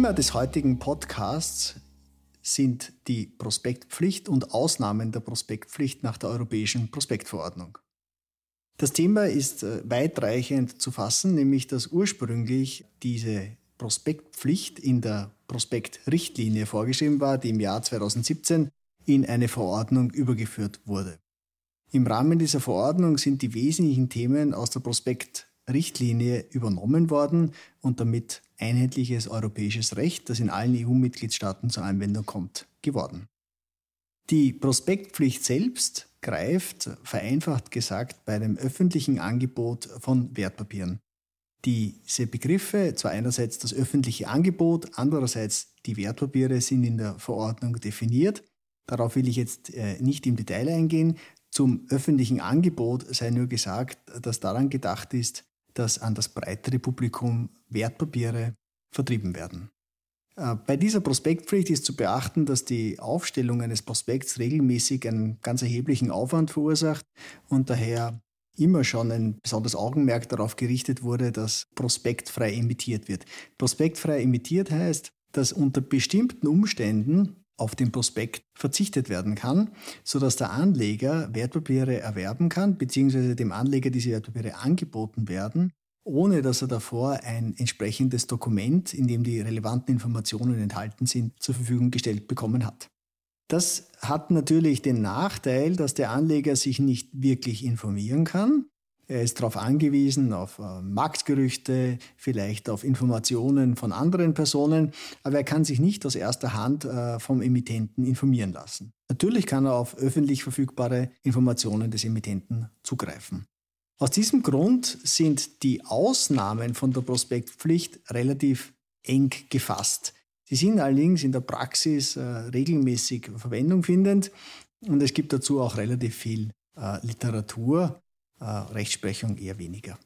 Thema des heutigen Podcasts sind die Prospektpflicht und Ausnahmen der Prospektpflicht nach der Europäischen Prospektverordnung. Das Thema ist äh, weitreichend zu fassen, nämlich dass ursprünglich diese Prospektpflicht in der Prospektrichtlinie vorgeschrieben war, die im Jahr 2017 in eine Verordnung übergeführt wurde. Im Rahmen dieser Verordnung sind die wesentlichen Themen aus der Prospektrichtlinie übernommen worden und damit einheitliches europäisches Recht, das in allen EU-Mitgliedstaaten zur Anwendung kommt, geworden. Die Prospektpflicht selbst greift, vereinfacht gesagt, bei dem öffentlichen Angebot von Wertpapieren. Diese Begriffe, zwar einerseits das öffentliche Angebot, andererseits die Wertpapiere sind in der Verordnung definiert. Darauf will ich jetzt äh, nicht im Detail eingehen. Zum öffentlichen Angebot sei nur gesagt, dass daran gedacht ist, dass an das breitere Publikum Wertpapiere vertrieben werden. Äh, bei dieser Prospektpflicht ist zu beachten, dass die Aufstellung eines Prospekts regelmäßig einen ganz erheblichen Aufwand verursacht und daher immer schon ein besonderes Augenmerk darauf gerichtet wurde, dass prospektfrei emittiert wird. Prospektfrei emittiert heißt, dass unter bestimmten Umständen auf den Prospekt verzichtet werden kann, sodass der Anleger Wertpapiere erwerben kann, beziehungsweise dem Anleger diese Wertpapiere angeboten werden, ohne dass er davor ein entsprechendes Dokument, in dem die relevanten Informationen enthalten sind, zur Verfügung gestellt bekommen hat. Das hat natürlich den Nachteil, dass der Anleger sich nicht wirklich informieren kann. Er ist darauf angewiesen, auf äh, Marktgerüchte, vielleicht auf Informationen von anderen Personen, aber er kann sich nicht aus erster Hand äh, vom Emittenten informieren lassen. Natürlich kann er auf öffentlich verfügbare Informationen des Emittenten zugreifen. Aus diesem Grund sind die Ausnahmen von der Prospektpflicht relativ eng gefasst. Sie sind allerdings in der Praxis äh, regelmäßig Verwendung findend und es gibt dazu auch relativ viel äh, Literatur, äh, Rechtsprechung eher weniger.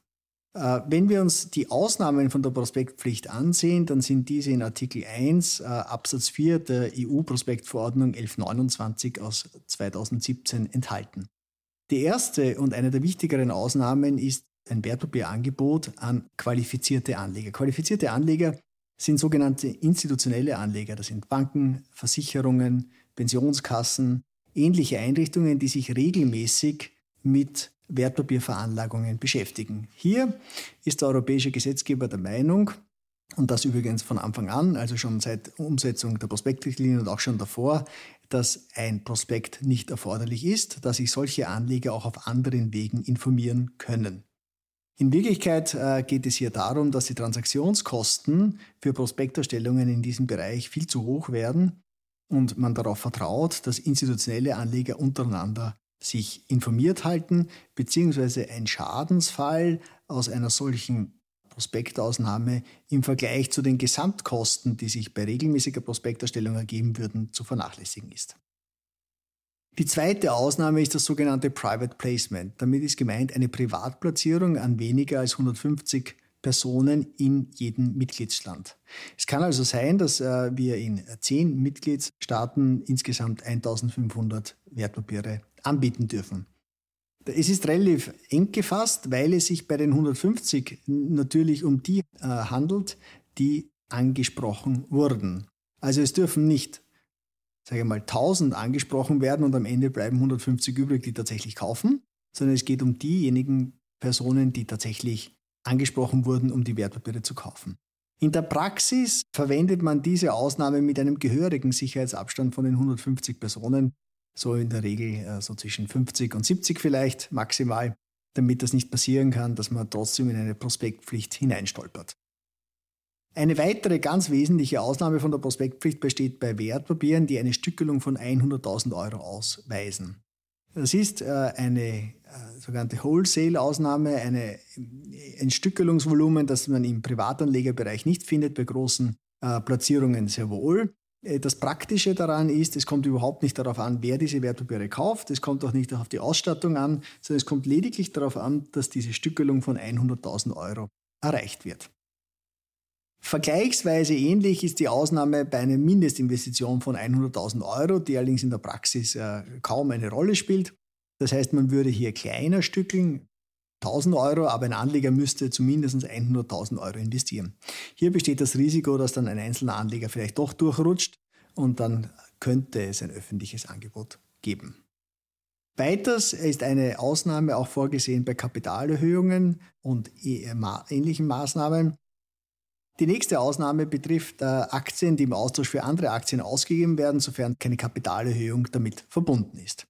Äh, wenn wir uns die Ausnahmen von der Prospektpflicht ansehen, dann sind diese in Artikel 1 äh, Absatz 4 der EU-Prospektverordnung 1129 aus 2017 enthalten. Die erste und eine der wichtigeren Ausnahmen ist ein Wertpapierangebot an qualifizierte Anleger. Qualifizierte Anleger sind sogenannte institutionelle Anleger. Das sind Banken, Versicherungen, Pensionskassen, ähnliche Einrichtungen, die sich regelmäßig mit Wertpapierveranlagungen beschäftigen. Hier ist der europäische Gesetzgeber der Meinung, und das übrigens von Anfang an, also schon seit Umsetzung der Prospektrichtlinie und auch schon davor, dass ein Prospekt nicht erforderlich ist, dass sich solche Anleger auch auf anderen Wegen informieren können. In Wirklichkeit äh, geht es hier darum, dass die Transaktionskosten für Prospekterstellungen in diesem Bereich viel zu hoch werden und man darauf vertraut, dass institutionelle Anleger untereinander sich informiert halten, beziehungsweise ein Schadensfall aus einer solchen Prospektausnahme im Vergleich zu den Gesamtkosten, die sich bei regelmäßiger Prospekterstellung ergeben würden, zu vernachlässigen ist. Die zweite Ausnahme ist das sogenannte Private Placement. Damit ist gemeint eine Privatplatzierung an weniger als 150 Personen in jedem Mitgliedsland. Es kann also sein, dass äh, wir in zehn Mitgliedsstaaten insgesamt 1500 Wertpapiere anbieten dürfen. Es ist relativ eng gefasst, weil es sich bei den 150 natürlich um die äh, handelt, die angesprochen wurden. Also es dürfen nicht, sage ich mal, 1000 angesprochen werden und am Ende bleiben 150 übrig, die tatsächlich kaufen, sondern es geht um diejenigen Personen, die tatsächlich angesprochen wurden, um die Wertpapiere zu kaufen. In der Praxis verwendet man diese Ausnahme mit einem gehörigen Sicherheitsabstand von den 150 Personen, so in der Regel äh, so zwischen 50 und 70 vielleicht maximal, damit das nicht passieren kann, dass man trotzdem in eine Prospektpflicht hineinstolpert. Eine weitere ganz wesentliche Ausnahme von der Prospektpflicht besteht bei Wertpapieren, die eine Stückelung von 100.000 Euro ausweisen. Das ist äh, eine äh, sogenannte Wholesale-Ausnahme, eine, ein Stückelungsvolumen, das man im Privatanlegerbereich nicht findet, bei großen Platzierungen sehr wohl. Äh, das Praktische daran ist, es kommt überhaupt nicht darauf an, wer diese Wertpapiere kauft. Es kommt auch nicht auf die Ausstattung an, sondern es kommt lediglich darauf an, dass diese Stückelung von 100.000 Euro erreicht wird. Vergleichsweise ähnlich ist die Ausnahme bei einer Mindestinvestition von 100.000 Euro, die allerdings in der Praxis äh, kaum eine Rolle spielt. Das heißt, man würde hier kleiner stückeln, 1000 Euro, aber ein Anleger müsste zumindest 100.000 Euro investieren. Hier besteht das Risiko, dass dann ein einzelner Anleger vielleicht doch durchrutscht und dann könnte es ein öffentliches Angebot geben. Weiters ist eine Ausnahme auch vorgesehen bei Kapitalerhöhungen und e-, ähnlichen Maßnahmen. Die nächste Ausnahme betrifft äh, Aktien, die im Austausch für andere Aktien ausgegeben werden, sofern keine Kapitalerhöhung damit verbunden ist.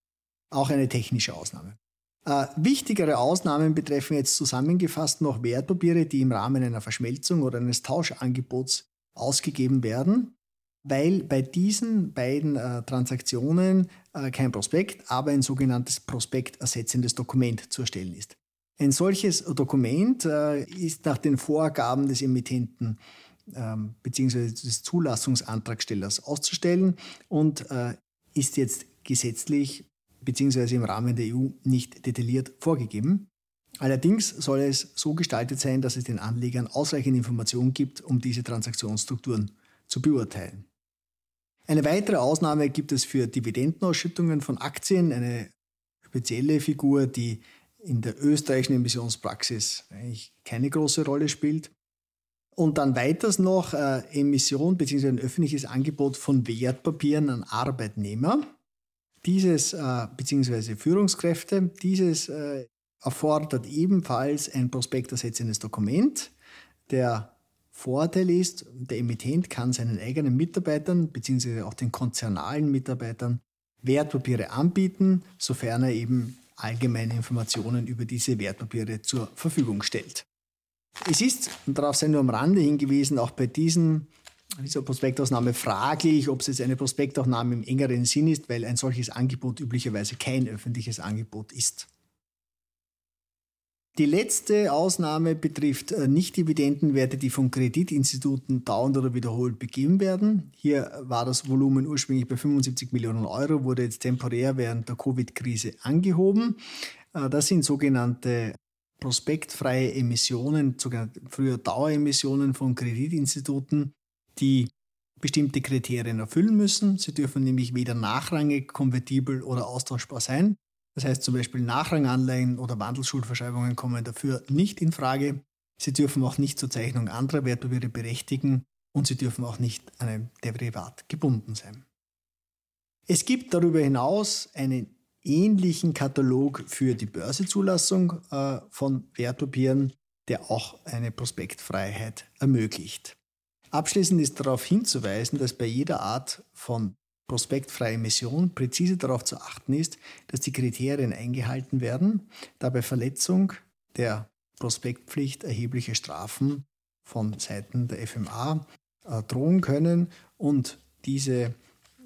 Auch eine technische Ausnahme. Äh, wichtigere Ausnahmen betreffen jetzt zusammengefasst noch Wertpapiere, die im Rahmen einer Verschmelzung oder eines Tauschangebots ausgegeben werden, weil bei diesen beiden äh, Transaktionen äh, kein Prospekt, aber ein sogenanntes prospektersetzendes Dokument zu erstellen ist. Ein solches Dokument äh, ist nach den Vorgaben des Emittenten ähm, bzw. des Zulassungsantragstellers auszustellen und äh, ist jetzt gesetzlich bzw. im Rahmen der EU nicht detailliert vorgegeben. Allerdings soll es so gestaltet sein, dass es den Anlegern ausreichend Informationen gibt, um diese Transaktionsstrukturen zu beurteilen. Eine weitere Ausnahme gibt es für Dividendenausschüttungen von Aktien, eine spezielle Figur, die in der österreichischen Emissionspraxis eigentlich keine große Rolle spielt. Und dann weiters noch äh, Emission bzw. ein öffentliches Angebot von Wertpapieren an Arbeitnehmer. Dieses äh, bzw. Führungskräfte, dieses äh, erfordert ebenfalls ein prospektersetzendes Dokument. Der Vorteil ist, der Emittent kann seinen eigenen Mitarbeitern bzw. auch den konzernalen Mitarbeitern Wertpapiere anbieten, sofern er eben allgemeine Informationen über diese Wertpapiere zur Verfügung stellt. Es ist, und darauf sei nur am Rande hingewiesen, auch bei diesen, dieser Prospektausnahme fraglich, ob es jetzt eine Prospektausnahme im engeren Sinn ist, weil ein solches Angebot üblicherweise kein öffentliches Angebot ist. Die letzte Ausnahme betrifft äh, Nicht-Dividendenwerte, die von Kreditinstituten dauernd oder wiederholt begeben werden. Hier war das Volumen ursprünglich bei 75 Millionen Euro, wurde jetzt temporär während der Covid-Krise angehoben. Äh, das sind sogenannte prospektfreie Emissionen, sogenannte früher Daueremissionen von Kreditinstituten, die bestimmte Kriterien erfüllen müssen. Sie dürfen nämlich weder nachrangig, konvertibel oder austauschbar sein. Das heißt zum Beispiel Nachranganleihen oder Wandelschuldverschreibungen kommen dafür nicht in Frage. Sie dürfen auch nicht zur Zeichnung anderer Wertpapiere berechtigen und sie dürfen auch nicht an einem Derivat gebunden sein. Es gibt darüber hinaus einen ähnlichen Katalog für die Börsezulassung äh, von Wertpapieren, der auch eine Prospektfreiheit ermöglicht. Abschließend ist darauf hinzuweisen, dass bei jeder Art von prospektfreie Emission präzise darauf zu achten ist, dass die Kriterien eingehalten werden, da bei Verletzung der Prospektpflicht erhebliche Strafen von Seiten der FMA äh, drohen können und diese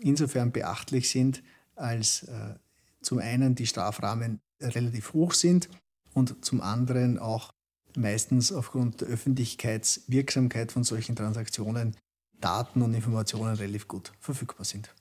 insofern beachtlich sind, als äh, zum einen die Strafrahmen relativ hoch sind und zum anderen auch meistens aufgrund der Öffentlichkeitswirksamkeit von solchen Transaktionen Daten und Informationen relativ gut verfügbar sind.